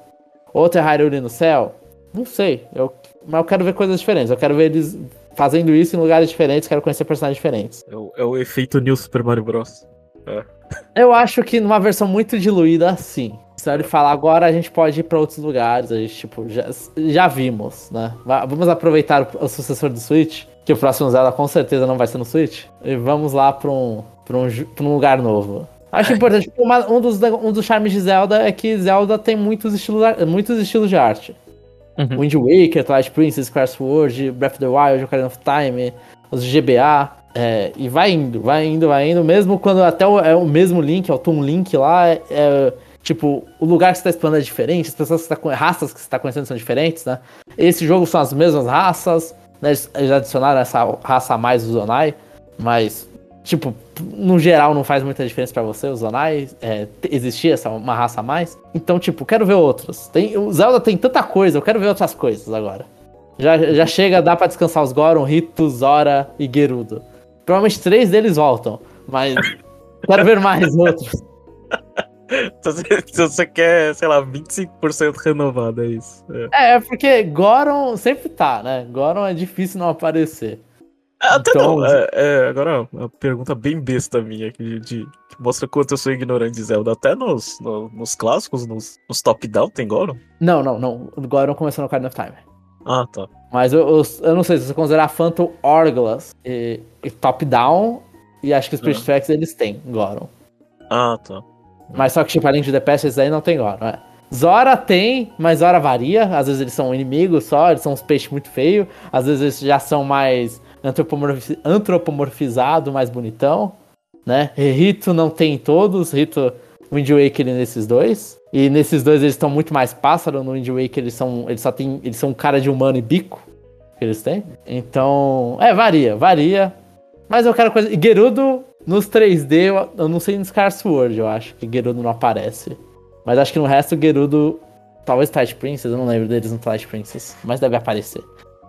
Speaker 2: Outra Hyrule no céu. Não sei. Eu, mas eu quero ver coisas diferentes. Eu quero ver eles fazendo isso em lugares diferentes. Quero conhecer personagens diferentes.
Speaker 1: É o, é o efeito New Super Mario Bros.
Speaker 2: Eu acho que numa versão muito diluída, sim. Se ele falar agora, a gente pode ir pra outros lugares. A gente, tipo, já, já vimos, né? Va- Vamos aproveitar o, o sucessor do Switch, que o próximo Zelda com certeza não vai ser no Switch. E vamos lá pra um, pra um, pra um lugar novo. Acho importante. uma- um, dos, um dos charmes de Zelda é que Zelda tem muitos estilos, muitos estilos de arte.
Speaker 1: Uhum.
Speaker 2: Wind Waker, Twilight Princess, Skyward Sword, Breath of the Wild, Ocarina of Time, os GBA. é, e vai indo, vai indo, vai indo. Mesmo quando até o, é o mesmo Link, é o Toon Link lá, é, é, tipo, o lugar que você tá explorando é diferente, as pessoas que tá, raças que você tá conhecendo são diferentes, né? Esse jogo são as mesmas raças, né? Eles adicionaram essa raça a mais do Zonai, mas, tipo, no geral não faz muita diferença pra você, o Zonai, é, existia essa uma raça a mais. Então, tipo, quero ver outros. Tem, o Zelda tem tanta coisa, eu quero ver outras coisas agora. Já, já chega, dá pra descansar os Goron, Rito, Zora e Gerudo. Provavelmente três deles voltam, mas quero ver mais outros.
Speaker 1: Se você, quer, sei lá, 25% renovado, é isso. É.
Speaker 2: É, é porque Goron sempre tá, né? Goron é difícil não aparecer.
Speaker 1: Até
Speaker 2: Então-
Speaker 1: não. É, é, agora, uma pergunta bem besta minha, que, de, que mostra quanto eu sou ignorante de Zelda. Até nos, no- nos clássicos, nos, nos top-down, tem Goron?
Speaker 2: Não, não, não. O Goron começou no Ocarina of Time.
Speaker 1: Ah, tá.
Speaker 2: Mas eu, eu, eu não sei se você considerar Phantom Hourglass e, e top-down, e acho que os Spirit
Speaker 1: Ah.
Speaker 2: Tracks eles têm Goron.
Speaker 1: Ah, tá.
Speaker 2: Mas só que tipo, a Link to the Past, esses aí não tem Goron, é. Zora tem, mas Zora varia. Às vezes eles são inimigos só, eles são uns peixes muito feios. Às vezes eles já são mais antropomorfi antropomorfizado, mais bonitão, né? E Rito não tem em todos, Rito, Wind Waker nesses dois. E nesses dois eles estão muito mais pássaro, no Wind Waker eles são, eles só tem, eles são cara de humano e bico que eles têm. Então, é, varia, varia. Mas eu quero coisa. E Gerudo nos 3D, eu, eu não sei no Scar Sword, eu acho que Gerudo não aparece. Mas acho que no resto Gerudo. Talvez Twilight Princess, eu não lembro deles no Twilight Princess. Mas deve aparecer.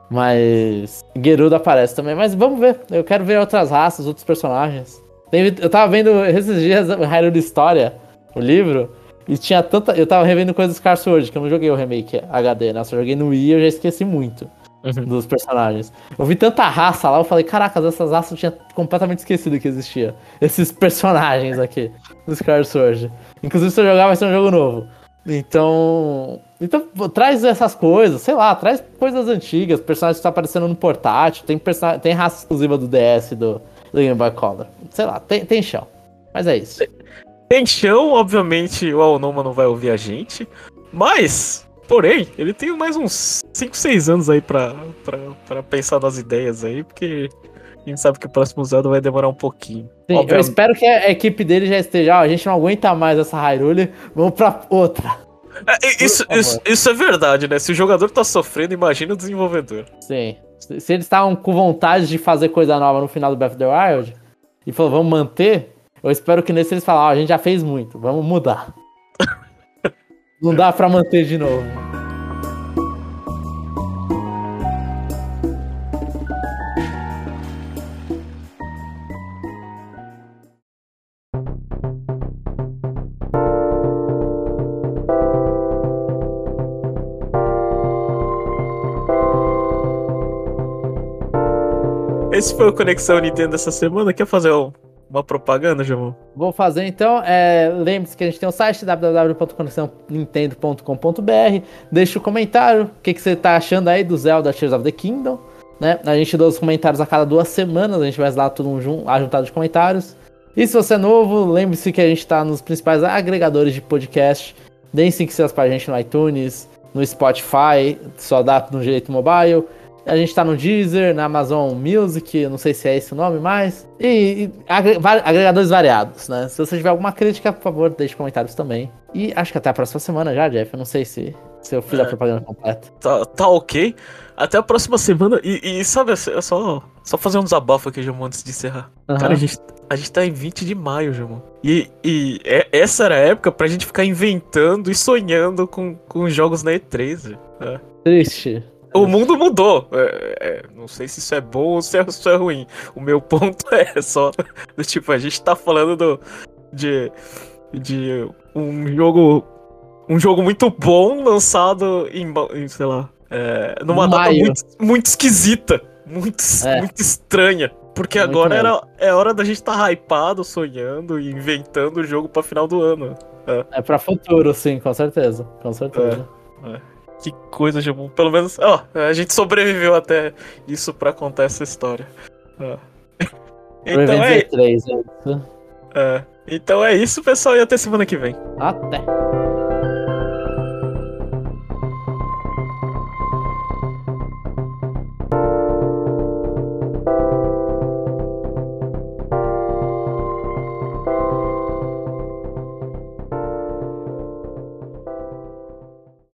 Speaker 2: Mas. Gerudo aparece também. Mas vamos ver. Eu quero ver outras raças, outros personagens. Eu tava vendo esses dias o Hyrule História, o livro. E tinha tanta. Eu tava revendo coisas do Scar Sword, que eu não joguei o remake HD, né? Eu só joguei no Wii e eu já esqueci muito
Speaker 1: Uhum.
Speaker 2: dos personagens. Eu vi tanta raça lá, eu falei, caraca, essas raças eu tinha completamente esquecido que existia. Esses personagens aqui do Scar Sword. Inclusive, se eu jogar, vai ser um jogo novo. Então. Então, traz essas coisas, sei lá, traz coisas antigas, personagens que estão aparecendo no portátil, tem, person... tem raça exclusiva do DS do, do Game Boy Color. Sei lá, tem, tem chão. Mas é isso.
Speaker 1: Tem chão, obviamente o Aonoma não vai ouvir a gente. Mas, porém, ele tem mais uns 5, 6 anos aí pra, pra, pra pensar nas ideias aí, porque a gente sabe que o próximo Zelda vai demorar um pouquinho.
Speaker 2: Sim, eu espero que a equipe dele já esteja. Ó, a gente não aguenta mais essa Hyrule, vamos pra outra.
Speaker 1: É, isso, isso, isso é verdade, né? Se o jogador tá sofrendo, imagina o desenvolvedor.
Speaker 2: Sim. Se eles estavam com vontade de fazer coisa nova no final do Breath of the Wild e falou, vamos manter, eu espero que nesse eles falam, ó, a gente já fez muito, vamos mudar. Não dá pra manter de novo.
Speaker 1: Esse foi o Conexão Nintendo dessa semana. Quer fazer um, uma propaganda, Jamon?
Speaker 2: Vou fazer então. É, Lembre-se que a gente tem o site www.conexãonintendo.com.br. Deixa o um comentário. O que, que você tá achando aí do Zelda Tears of the Kingdom? Né? A gente dá os comentários a cada duas semanas. A gente vai lá tudo um juntado de comentários. E se você é novo, lembre-se que a gente tá nos principais agregadores de podcast. Deem 5 estrelas pra gente no iTunes, no Spotify, só dá no jeito mobile. A gente tá no Deezer, na Amazon Music, não sei se é esse o nome mais. E, e agregadores variados, né? Se você tiver alguma crítica, por favor, deixe comentários também. E acho que até a próxima semana já, Jeff. Eu não sei se, se eu fiz é, a propaganda completa.
Speaker 1: Tá, tá ok. Até a próxima semana. E, e sabe, é só, só fazer um desabafo aqui, Jamon, antes de encerrar. Uhum. Cara, a gente, a gente tá em 20 de maio, Jamon. E, e é, essa era a época pra gente ficar inventando e sonhando com, com jogos na E3.
Speaker 2: É. Triste.
Speaker 1: O mundo mudou. É, é, não sei se isso é bom ou se é, isso é ruim. O meu ponto é só. Tipo, a gente tá falando do, de, de um jogo. Um jogo muito bom lançado em, em sei lá. É, numa data muito, muito esquisita. Muito, é. muito estranha. Porque muito agora era, é hora da gente tá hypado, sonhando e inventando o jogo pra final do ano.
Speaker 2: É, é pra futuro, sim, com certeza. Com certeza.
Speaker 1: É, é. Que coisa, Jamon. Pelo menos, ó, a gente sobreviveu até isso pra contar essa história.
Speaker 2: Então é... 3, é isso.
Speaker 1: É. Então é isso, pessoal, e até semana que vem.
Speaker 2: Até.